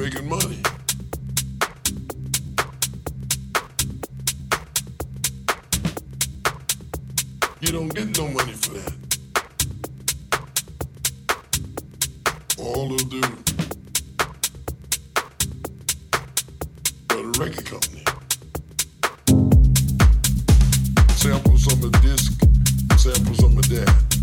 making money. You don't get no money for that. All they'll do, but a record company samples on the disc, samples on the that.